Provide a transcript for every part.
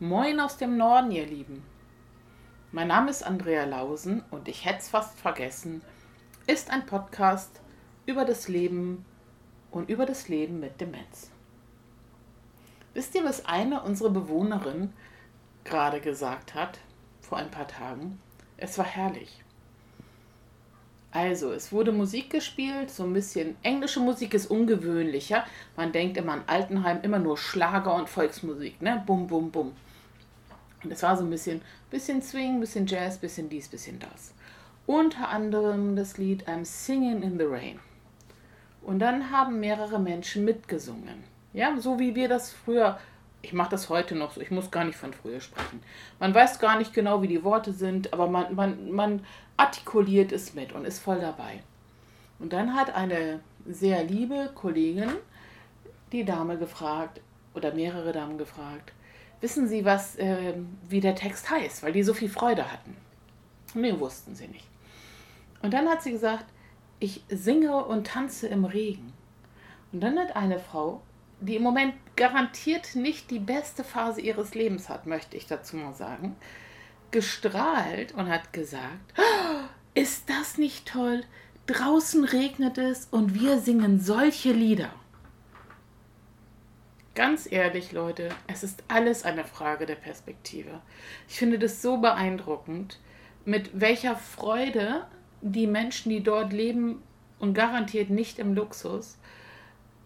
Moin aus dem Norden, ihr Lieben. Mein Name ist Andrea Lausen und ich hätte es fast vergessen, ist ein Podcast über das Leben und über das Leben mit Demenz. Wisst ihr, was eine unserer Bewohnerinnen gerade gesagt hat, vor ein paar Tagen? Es war herrlich. Also, es wurde Musik gespielt, so ein bisschen. Englische Musik ist ungewöhnlicher. Man denkt immer an Altenheim, immer nur Schlager und Volksmusik, ne? Bum, bum, bum. Und es war so ein bisschen, bisschen Swing, bisschen Jazz, bisschen dies, bisschen das. Unter anderem das Lied I'm Singing in the Rain. Und dann haben mehrere Menschen mitgesungen. Ja, so wie wir das früher ich mache das heute noch so, ich muss gar nicht von früher sprechen. Man weiß gar nicht genau, wie die Worte sind, aber man, man, man artikuliert es mit und ist voll dabei. Und dann hat eine sehr liebe Kollegin die Dame gefragt, oder mehrere Damen gefragt, wissen Sie, was, äh, wie der Text heißt, weil die so viel Freude hatten. Nee, wussten sie nicht. Und dann hat sie gesagt, ich singe und tanze im Regen. Und dann hat eine Frau die im Moment garantiert nicht die beste Phase ihres Lebens hat, möchte ich dazu mal sagen, gestrahlt und hat gesagt, oh, ist das nicht toll? Draußen regnet es und wir singen solche Lieder. Ganz ehrlich, Leute, es ist alles eine Frage der Perspektive. Ich finde das so beeindruckend, mit welcher Freude die Menschen, die dort leben und garantiert nicht im Luxus,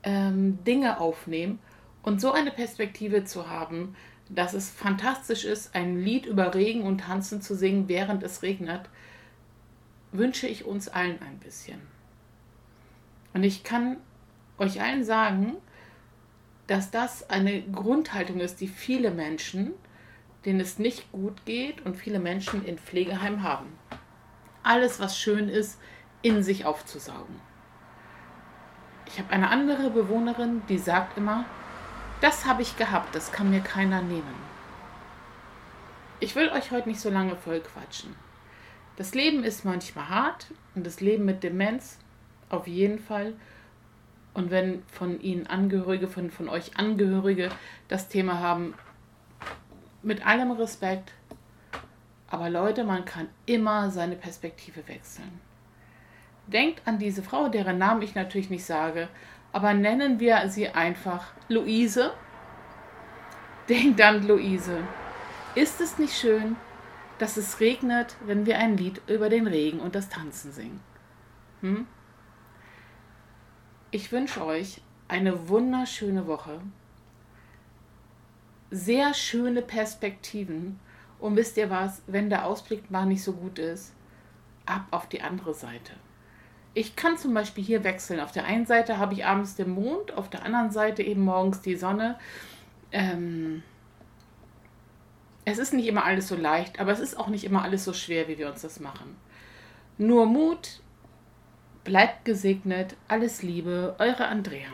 ähm, Dinge aufnehmen und so eine Perspektive zu haben, dass es fantastisch ist, ein Lied über Regen und Tanzen zu singen, während es regnet, wünsche ich uns allen ein bisschen. Und ich kann euch allen sagen, dass das eine Grundhaltung ist, die viele Menschen, denen es nicht gut geht und viele Menschen in Pflegeheimen haben. Alles, was schön ist, in sich aufzusaugen. Ich habe eine andere Bewohnerin, die sagt immer, das habe ich gehabt, das kann mir keiner nehmen. Ich will euch heute nicht so lange voll quatschen. Das Leben ist manchmal hart und das Leben mit Demenz auf jeden Fall. Und wenn von Ihnen Angehörige, von, von euch Angehörige das Thema haben, mit allem Respekt. Aber Leute, man kann immer seine Perspektive wechseln. Denkt an diese Frau, deren Namen ich natürlich nicht sage, aber nennen wir sie einfach Luise. Denkt an Luise. Ist es nicht schön, dass es regnet, wenn wir ein Lied über den Regen und das Tanzen singen? Hm? Ich wünsche euch eine wunderschöne Woche, sehr schöne Perspektiven und wisst ihr was, wenn der Ausblick mal nicht so gut ist, ab auf die andere Seite. Ich kann zum Beispiel hier wechseln. Auf der einen Seite habe ich abends den Mond, auf der anderen Seite eben morgens die Sonne. Ähm es ist nicht immer alles so leicht, aber es ist auch nicht immer alles so schwer, wie wir uns das machen. Nur Mut, bleibt gesegnet, alles Liebe, eure Andrea.